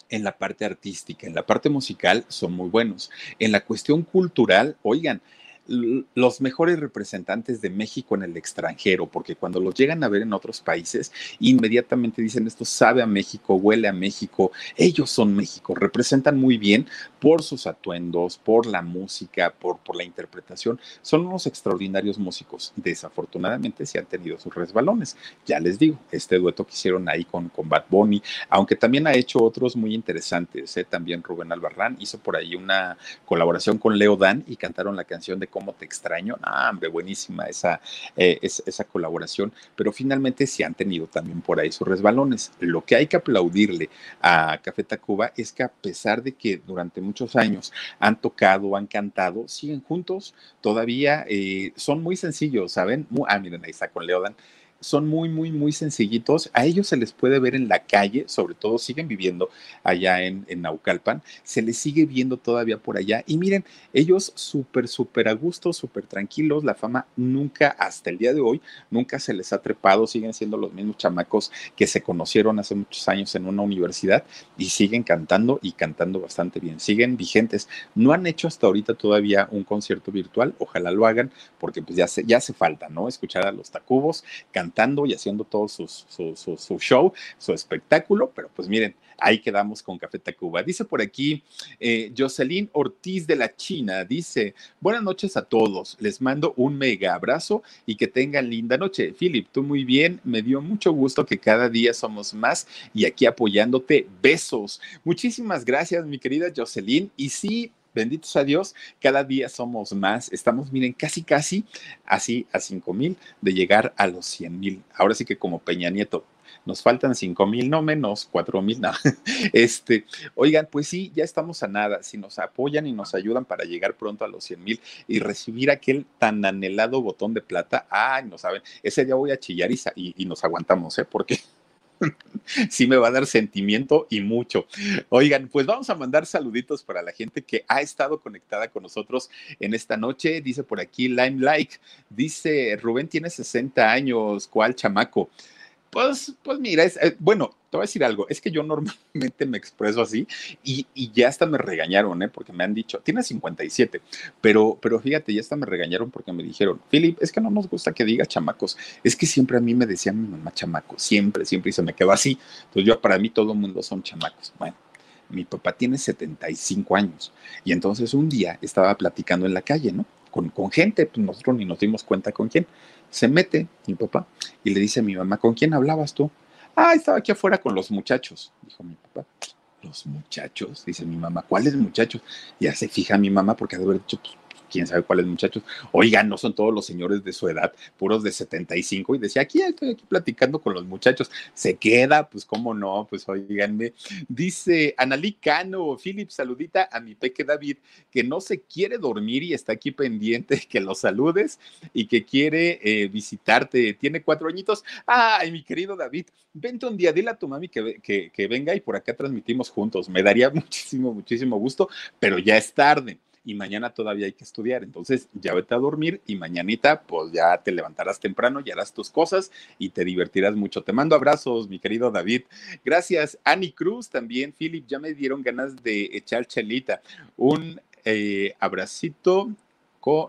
en la parte artística, en la parte musical son muy buenos. En la cuestión cultural, oigan, los mejores representantes de México en el extranjero, porque cuando los llegan a ver en otros países, inmediatamente dicen esto sabe a México, huele a México, ellos son México, representan muy bien por sus atuendos, por la música, por, la interpretación, son unos extraordinarios músicos. Desafortunadamente se han tenido sus resbalones, ya les digo, este dueto que hicieron ahí con, con Bad Bunny, aunque también ha hecho otros muy interesantes, ¿eh? también Rubén Albarrán hizo por ahí una colaboración con Leo Dan y cantaron la canción de cómo te extraño. Ah, hombre, buenísima esa, eh, esa colaboración, pero finalmente sí han tenido también por ahí sus resbalones. Lo que hay que aplaudirle a Café Tacuba es que a pesar de que durante muchos años han tocado, han cantado, siguen juntos, todavía eh, son muy sencillos, ¿saben? ah, miren, ahí está con Leodan son muy, muy, muy sencillitos. A ellos se les puede ver en la calle, sobre todo siguen viviendo allá en, en Naucalpan, se les sigue viendo todavía por allá. Y miren, ellos súper, súper a gusto, súper tranquilos. La fama nunca, hasta el día de hoy, nunca se les ha trepado. Siguen siendo los mismos chamacos que se conocieron hace muchos años en una universidad y siguen cantando y cantando bastante bien. Siguen vigentes. No han hecho hasta ahorita todavía un concierto virtual. Ojalá lo hagan porque pues ya, se, ya hace falta, ¿no? Escuchar a los Tacubos cantar y haciendo todo su, su, show, su espectáculo, pero pues miren, ahí quedamos con Café Tacuba. Dice por aquí eh, Jocelyn Ortiz de la China, dice, buenas noches a todos, les mando un mega abrazo y que tengan linda noche. Philip, tú muy bien, me dio mucho gusto que cada día somos más y aquí apoyándote, besos. Muchísimas gracias, mi querida Jocelyn, y sí, benditos a Dios, cada día somos más. Estamos, miren, casi, casi así a 5 mil de llegar a los 100 mil. Ahora sí que como Peña Nieto, nos faltan 5 mil, no menos, 4 mil, no. Este, oigan, pues sí, ya estamos a nada. Si nos apoyan y nos ayudan para llegar pronto a los 100 mil y recibir aquel tan anhelado botón de plata, ay, no saben, ese día voy a chillar y, y, y nos aguantamos, ¿eh? Porque sí me va a dar sentimiento y mucho. Oigan, pues vamos a mandar saluditos para la gente que ha estado conectada con nosotros en esta noche. Dice por aquí Lime Like, dice Rubén tiene 60 años, ¿cuál chamaco? Pues, pues mira, es, eh, bueno, te voy a decir algo, es que yo normalmente me expreso así y, ya hasta me regañaron, ¿eh? porque me han dicho, tiene 57, pero, pero fíjate, ya hasta me regañaron porque me dijeron, Philip, es que no nos gusta que diga chamacos, es que siempre a mí me decía mi mamá chamaco, siempre, siempre, y se me quedó así. Entonces yo, para mí todo el mundo son chamacos. Bueno, mi papá tiene 75 años y entonces un día estaba platicando en la calle, ¿no? Con, con gente, pues nosotros ni nos dimos cuenta con quién se mete mi papá y le dice a mi mamá, ¿con quién hablabas tú? Ah, estaba aquí afuera con los muchachos, dijo mi papá. Los muchachos, dice mi mamá, ¿cuáles muchachos? Ya se fija mi mamá porque ha de haber dicho, pues, quién sabe cuáles muchachos. Oigan, no son todos los señores de su edad, puros de 75. Y decía, aquí estoy aquí platicando con los muchachos. Se queda, pues cómo no, pues oiganme. Dice Analí Cano, Philip, saludita a mi peque David, que no se quiere dormir y está aquí pendiente, que lo saludes y que quiere eh, visitarte. Tiene cuatro añitos. Ay, mi querido David, vente un día, dile a tu mami que, que, que venga y por acá transmitimos juntos. Me daría muchísimo, muchísimo gusto, pero ya es tarde y mañana todavía hay que estudiar. Entonces ya vete a dormir y mañanita pues ya te levantarás temprano y harás tus cosas y te divertirás mucho. Te mando abrazos, mi querido David. Gracias, Annie Cruz también. Philip, ya me dieron ganas de echar chelita. Un eh, abracito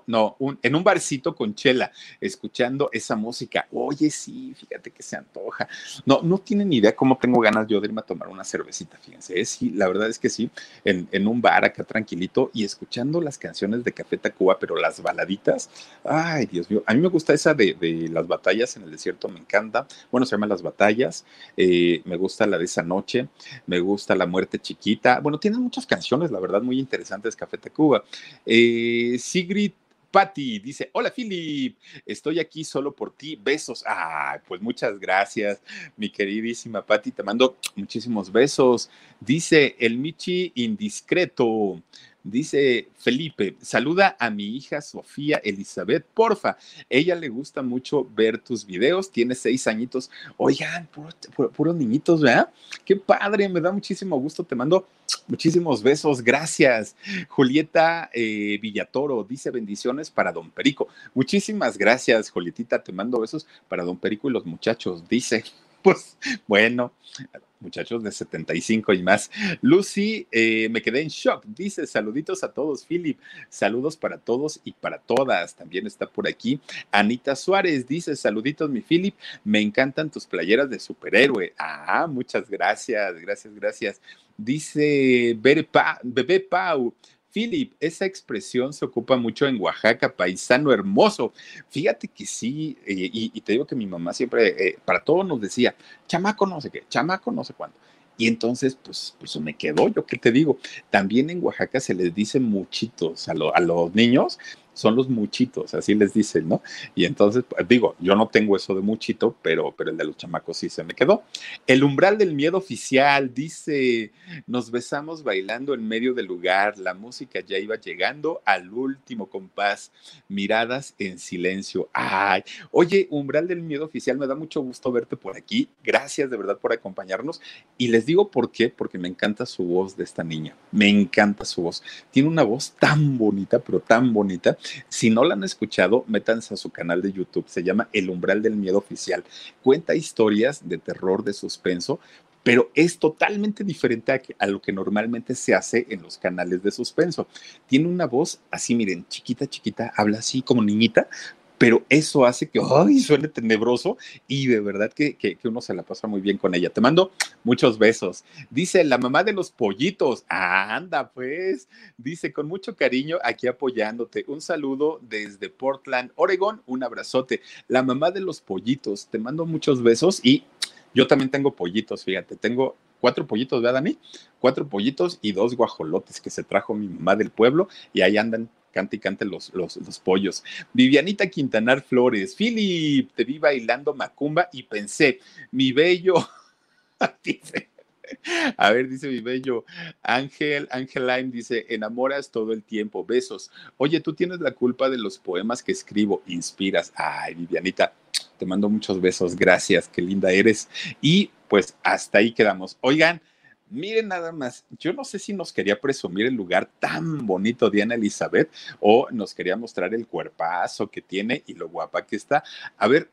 no, en un barcito con chela, escuchando esa música. Oye, sí, fíjate que se antoja. No, no tienen idea cómo tengo ganas yo de irme a tomar una cervecita, fíjense. ¿eh? Sí, la verdad es que sí, en, un bar acá tranquilito y escuchando las canciones de Café Tacuba, pero las baladitas. Ay, Dios mío, a mí me gusta esa de, las batallas en el desierto, me encanta. Bueno, se llama Las Batallas. Eh, me gusta la de esa noche, me gusta La Muerte Chiquita. Bueno, tienen muchas canciones, la verdad, muy interesantes Café Tacuba. Eh, Sigrid Patti dice, hola Philip, estoy aquí solo por ti, besos. Ah, pues muchas gracias, mi queridísima Patti, te mando muchísimos besos. Dice el Michi indiscreto. Dice Felipe, saluda a mi hija Sofía Elizabeth, porfa. Ella le gusta mucho ver tus videos, tiene seis añitos. Oigan, puros niñitos, ¿verdad? Qué padre, me da muchísimo gusto. Te mando muchísimos besos, gracias. Julieta eh, Villatoro dice bendiciones para don Perico. Muchísimas gracias, Julietita. Te mando besos para don Perico y los muchachos, dice. Pues bueno, muchachos de 75 y más. Lucy, eh, me quedé en shock. Dice, saluditos a todos, Philip. Saludos para todos y para todas. También está por aquí. Anita Suárez dice, saluditos, mi Philip. Me encantan tus playeras de superhéroe. Ah, muchas gracias, gracias, gracias. Dice Bebé Pau. Philip, esa expresión se ocupa mucho en Oaxaca, paisano hermoso. Fíjate que sí, eh, y, te digo que mi mamá siempre, eh, para todo nos decía, chamaco no sé qué, chamaco no sé cuándo. Y entonces, pues, pues me quedó, yo qué te digo. También en Oaxaca se les dice muchitos a, a los niños, son los muchitos, así les dicen, ¿no? Y entonces, pues, digo, yo no tengo eso de muchito, pero, pero el de los chamacos sí se me quedó. El umbral del miedo oficial dice, nos besamos bailando en medio del lugar, la música ya iba llegando al último compás, miradas en silencio. Ay, oye, umbral del miedo oficial, me da mucho gusto verte por aquí. Gracias de verdad por acompañarnos. Y les digo por qué, porque me encanta su voz de esta niña, me encanta su voz. Tiene una voz tan bonita, pero tan bonita. Si no la han escuchado, métanse a su canal de YouTube, se llama El umbral del miedo oficial. Cuenta historias de terror, de suspenso, pero es totalmente diferente a, a, lo que normalmente se hace en los canales de suspenso. Tiene una voz así, miren, chiquita, chiquita, habla así como niñita, pero eso hace que ay, suene tenebroso y de verdad que, que, uno se la pasa muy bien con ella. Te mando muchos besos. Dice la mamá de los pollitos. anda, pues. Dice con mucho cariño aquí apoyándote. Un saludo desde Portland, Oregon. Un abrazote. La mamá de los pollitos. Te mando muchos besos y yo también tengo pollitos, fíjate. Tengo cuatro pollitos, ¿verdad, Dani? Cuatro pollitos y dos guajolotes que se trajo mi mamá del pueblo y ahí andan cante y cante los, los, los, pollos. Vivianita Quintanar Flores, Philip, te vi bailando macumba y pensé, mi bello, a ver, dice mi bello Ángel, Angeline dice, enamoras todo el tiempo, besos. Oye, tú tienes la culpa de los poemas que escribo, inspiras. Ay, Vivianita, te mando muchos besos, gracias, qué linda eres. Y pues hasta ahí quedamos. Oigan, Miren nada más, yo no sé si nos quería presumir el lugar tan bonito Diana Elizabeth o nos quería mostrar el cuerpazo que tiene y lo guapa que está. A ver,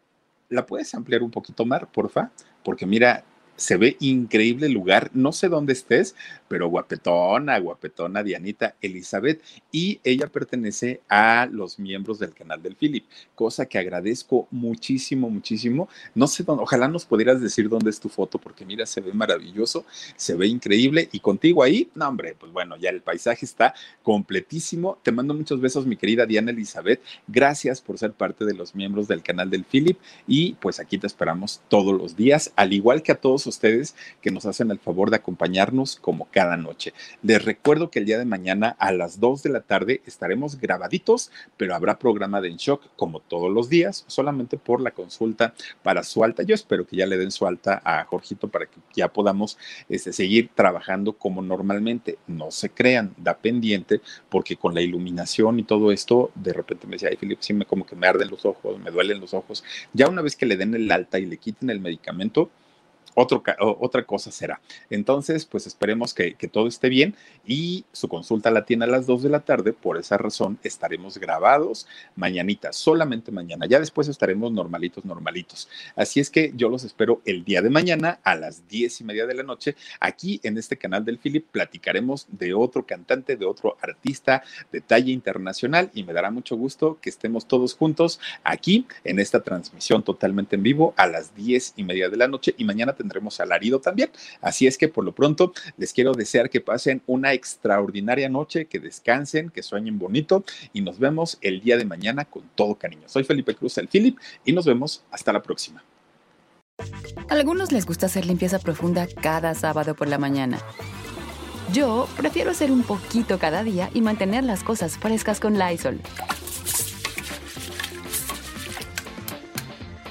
¿la puedes ampliar un poquito más, porfa? Porque mira, se ve increíble el lugar. No sé dónde estés, pero guapetona, guapetona Dianita Elizabeth. Y ella pertenece a los miembros del canal del Philip, cosa que agradezco muchísimo, muchísimo. No sé dónde, ojalá nos pudieras decir dónde es tu foto, porque mira, se ve maravilloso, se ve increíble. Y contigo ahí, no, hombre, pues bueno, ya el paisaje está completísimo. Te mando muchos besos, mi querida Diana Elizabeth. Gracias por ser parte de los miembros del canal del Philip. Y pues aquí te esperamos todos los días, al igual que a todos ustedes que nos hacen el favor de acompañarnos como cada noche. Les recuerdo que el día de mañana a las 2 de la tarde estaremos grabaditos, pero habrá programa de En Shock como todos los días, solamente por la consulta para su alta. Yo espero que ya le den su alta a Jorgito para que ya podamos este, seguir trabajando como normalmente. No se crean, da pendiente, porque con la iluminación y todo esto, de repente me decía, ay, Filipe, sí me como que me arden los ojos, me duelen los ojos. Ya una vez que le den el alta y le quiten el medicamento, otro, otra cosa será. Entonces, pues esperemos que, que, todo esté bien y su consulta la tiene a las 2 de la tarde. Por esa razón estaremos grabados mañanita, solamente mañana. Ya después estaremos normalitos, normalitos. Así es que yo los espero el día de mañana a las 10 y media de la noche. Aquí en este canal del Philip platicaremos de otro cantante, de otro artista de talla internacional y me dará mucho gusto que estemos todos juntos aquí en esta transmisión totalmente en vivo a las 10 y media de la noche y mañana tendremos alarido también. Así es que por lo pronto les quiero desear que pasen una extraordinaria noche, que descansen, que sueñen bonito y nos vemos el día de mañana con todo cariño. Soy Felipe Cruz, el Philip, y nos vemos hasta la próxima. A algunos les gusta hacer limpieza profunda cada sábado por la mañana. Yo prefiero hacer un poquito cada día y mantener las cosas frescas con Lysol.